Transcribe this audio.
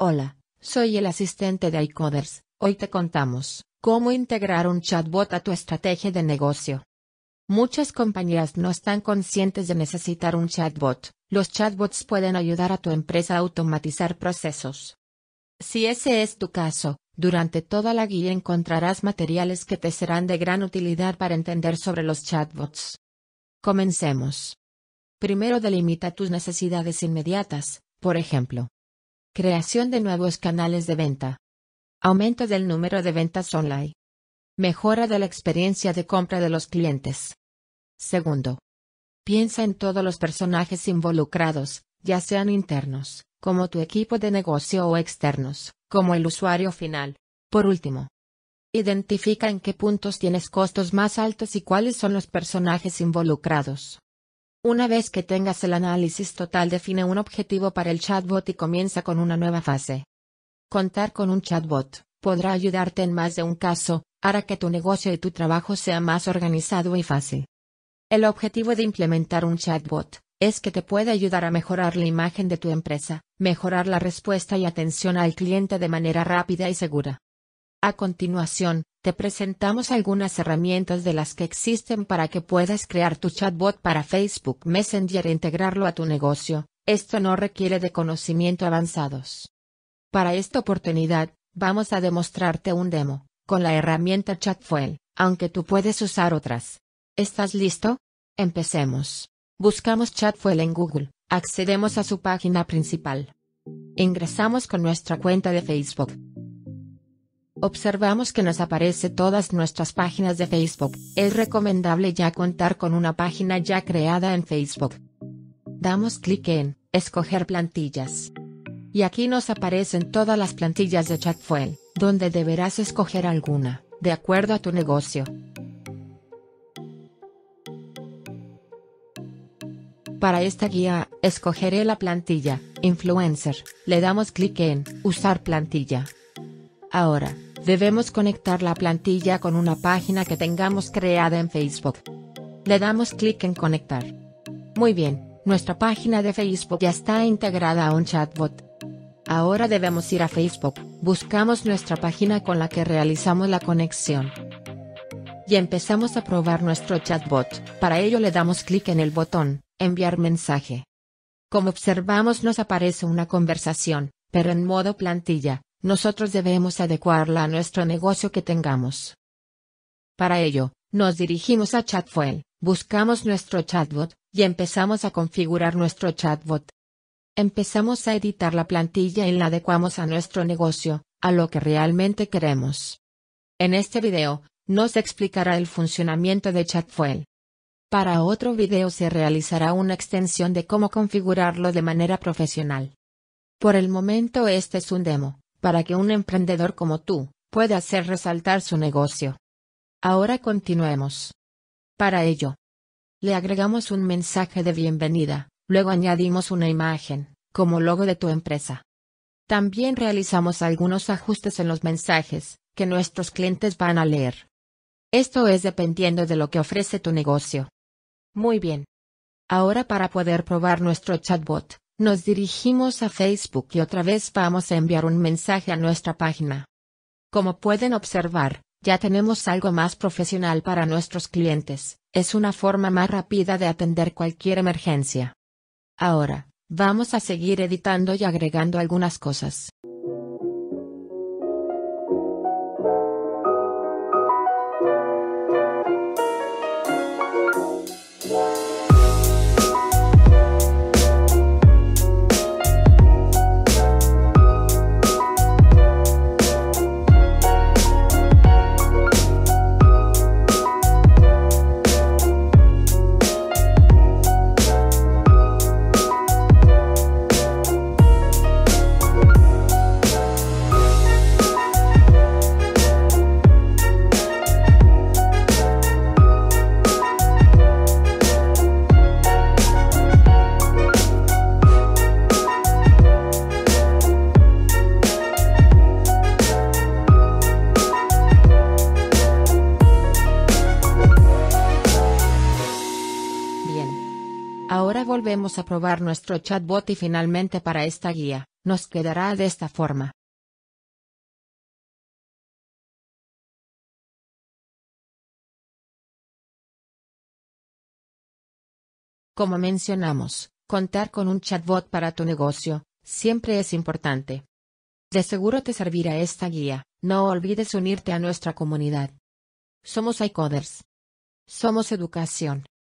Hola, soy el asistente de iCoders. Hoy te contamos cómo integrar un chatbot a tu estrategia de negocio. Muchas compañías no están conscientes de necesitar un chatbot. Los chatbots pueden ayudar a tu empresa a automatizar procesos. Si ese es tu caso, durante toda la guía encontrarás materiales que te serán de gran utilidad para entender sobre los chatbots. Comencemos. Primero delimita tus necesidades inmediatas, por ejemplo, Creación de nuevos canales de venta. Aumento del número de ventas online. Mejora de la experiencia de compra de los clientes. Segundo. Piensa en todos los personajes involucrados, ya sean internos, como tu equipo de negocio o externos, como el usuario final. Por último. Identifica en qué puntos tienes costos más altos y cuáles son los personajes involucrados. Una vez que tengas el análisis total define un objetivo para el chatbot y comienza con una nueva fase. Contar con un chatbot podrá ayudarte en más de un caso, hará que tu negocio y tu trabajo sea más organizado y fácil. El objetivo de implementar un chatbot es que te pueda ayudar a mejorar la imagen de tu empresa, mejorar la respuesta y atención al cliente de manera rápida y segura. A continuación, te presentamos algunas herramientas de las que existen para que puedas crear tu chatbot para Facebook Messenger e integrarlo a tu negocio. Esto no requiere de conocimiento avanzados. Para esta oportunidad, vamos a demostrarte un demo, con la herramienta Chatfuel, aunque tú puedes usar otras. ¿Estás listo? Empecemos. Buscamos Chatfuel en Google, accedemos a su página principal. Ingresamos con nuestra cuenta de Facebook. Observamos que nos aparece todas nuestras páginas de Facebook. Es recomendable ya contar con una página ya creada en Facebook. Damos clic en Escoger plantillas. Y aquí nos aparecen todas las plantillas de Chatfuel, donde deberás escoger alguna, de acuerdo a tu negocio. Para esta guía, escogeré la plantilla, Influencer, le damos clic en Usar plantilla. Ahora, Debemos conectar la plantilla con una página que tengamos creada en Facebook. Le damos clic en conectar. Muy bien, nuestra página de Facebook ya está integrada a un chatbot. Ahora debemos ir a Facebook, buscamos nuestra página con la que realizamos la conexión. Y empezamos a probar nuestro chatbot, para ello le damos clic en el botón, enviar mensaje. Como observamos nos aparece una conversación, pero en modo plantilla, nosotros debemos adecuarla a nuestro negocio que tengamos. Para ello, nos dirigimos a Chatfuel, buscamos nuestro chatbot, y empezamos a configurar nuestro chatbot. Empezamos a editar la plantilla y la adecuamos a nuestro negocio, a lo que realmente queremos. En este video, nos explicará el funcionamiento de Chatfuel. Para otro video se realizará una extensión de cómo configurarlo de manera profesional. Por el momento este es un demo para que un emprendedor como tú pueda hacer resaltar su negocio. Ahora continuemos. Para ello, le agregamos un mensaje de bienvenida, luego añadimos una imagen, como logo de tu empresa. También realizamos algunos ajustes en los mensajes, que nuestros clientes van a leer. Esto es dependiendo de lo que ofrece tu negocio. Muy bien. Ahora para poder probar nuestro chatbot, nos dirigimos a Facebook y otra vez vamos a enviar un mensaje a nuestra página. Como pueden observar, ya tenemos algo más profesional para nuestros clientes, es una forma más rápida de atender cualquier emergencia. Ahora, vamos a seguir editando y agregando algunas cosas. Volvemos a probar nuestro chatbot y finalmente para esta guía, nos quedará de esta forma. Como mencionamos, contar con un chatbot para tu negocio, siempre es importante. De seguro te servirá esta guía, no olvides unirte a nuestra comunidad. Somos iCoders. Somos educación.